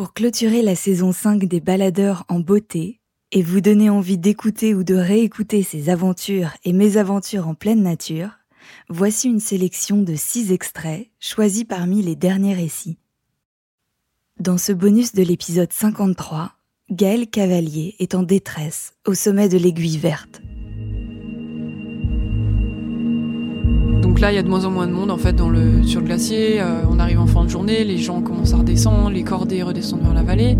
Pour clôturer la saison 5 des baladeurs en beauté et vous donner envie d'écouter ou de réécouter ces aventures et mésaventures en pleine nature, voici une sélection de 6 extraits choisis parmi les derniers récits. Dans ce bonus de l'épisode 53, Gaël Cavalier est en détresse au sommet de l'aiguille verte. Là, il y a de moins en moins de monde en fait dans le, sur le glacier. Euh, on arrive en fin de journée, les gens commencent à redescendre, les cordées redescendent vers la vallée.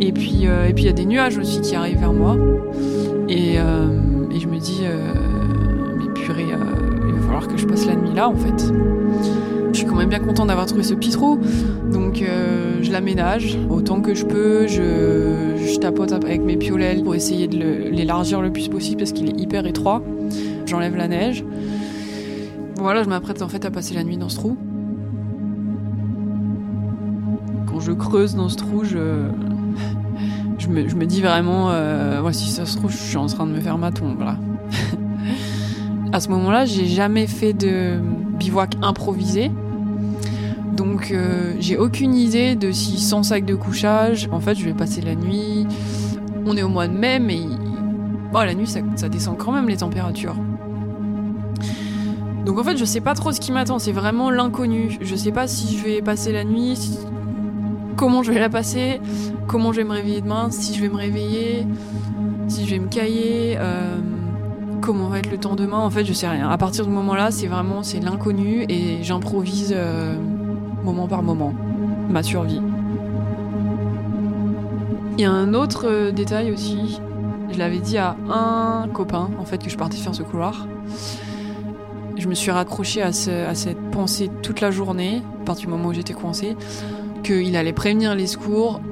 Et puis, euh, il y a des nuages aussi qui arrivent vers moi. Et, euh, je me dis, mais purée, il va falloir que je passe la nuit là en fait. Je suis quand même bien content d'avoir trouvé ce petit trou, donc je l'aménage autant que je peux. Je, je, tapote avec mes piolets pour essayer de l'élargir le plus possible parce qu'il est hyper étroit. J'enlève la neige. Voilà, je m'apprête en fait à passer la nuit dans ce trou. Quand je creuse dans ce trou, je, je, me, dis vraiment, euh, si ça se trouve, je suis en train de me faire ma tombe là. à ce moment-là, j'ai jamais fait de bivouac improvisé. Donc euh, j'ai aucune idée de si sans sac de couchage, en fait je vais passer la nuit. On est au mois de mai, mais la nuit ça descend quand même les températures. Donc en fait, je sais pas trop ce qui m'attend, c'est vraiment l'inconnu. Je sais pas si je vais passer la nuit, comment je vais la passer, comment je vais me réveiller demain, si je vais me réveiller, si je vais me cailler, euh, comment va être le temps demain. En fait, je sais rien. À partir du moment-là, c'est vraiment c'est l'inconnu et j'improvise euh, moment par moment ma survie. Il y a un autre euh, détail aussi. Je l'avais dit à un copain en fait que je partais faire ce couloir. Je me suis raccrochée à, cette pensée toute la journée, à partir du moment où j'étais coincée, qu'il allait prévenir les secours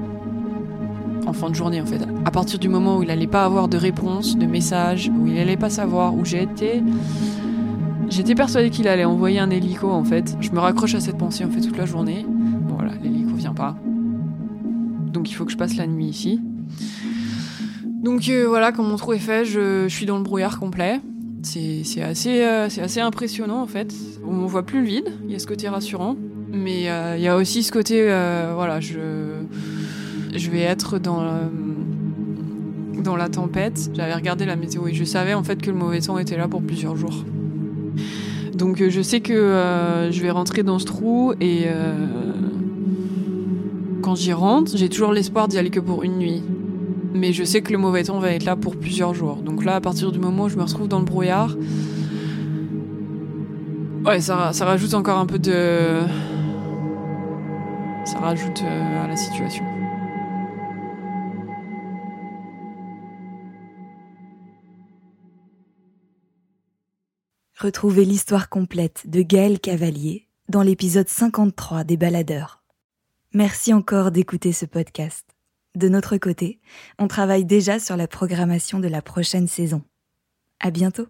en fin de journée en fait. À partir du moment où il allait pas avoir de réponse, de message, où il allait pas savoir où j'étais, j'étais persuadée qu'il allait envoyer un hélico en fait. Je me raccroche à cette pensée en fait toute la journée. Bon voilà, l'hélico vient pas. Donc il faut que je passe la nuit ici. Donc euh, voilà, quand mon trou est fait, je suis dans le brouillard complet. C'est assez, euh, assez impressionnant en fait. On voit plus le vide, il y a ce côté rassurant. Mais euh, il y a aussi ce côté, euh, voilà, je, je vais être dans, dans la tempête. J'avais regardé la météo et je savais en fait que le mauvais temps était là pour plusieurs jours. Donc je sais que je vais rentrer dans ce trou et quand j'y rentre, j'ai toujours l'espoir d'y aller que pour une nuit mais je sais que le mauvais temps va être là pour plusieurs jours. Donc là, à partir du moment où je me retrouve dans le brouillard, ouais, ça, ça rajoute encore un peu de. Ça rajoute euh, à la situation. Retrouvez l'histoire complète de Gaël Cavalier dans l'épisode 53 des Baladeurs. Merci encore d'écouter ce podcast. De notre côté, on travaille déjà sur la programmation de la prochaine saison. À bientôt!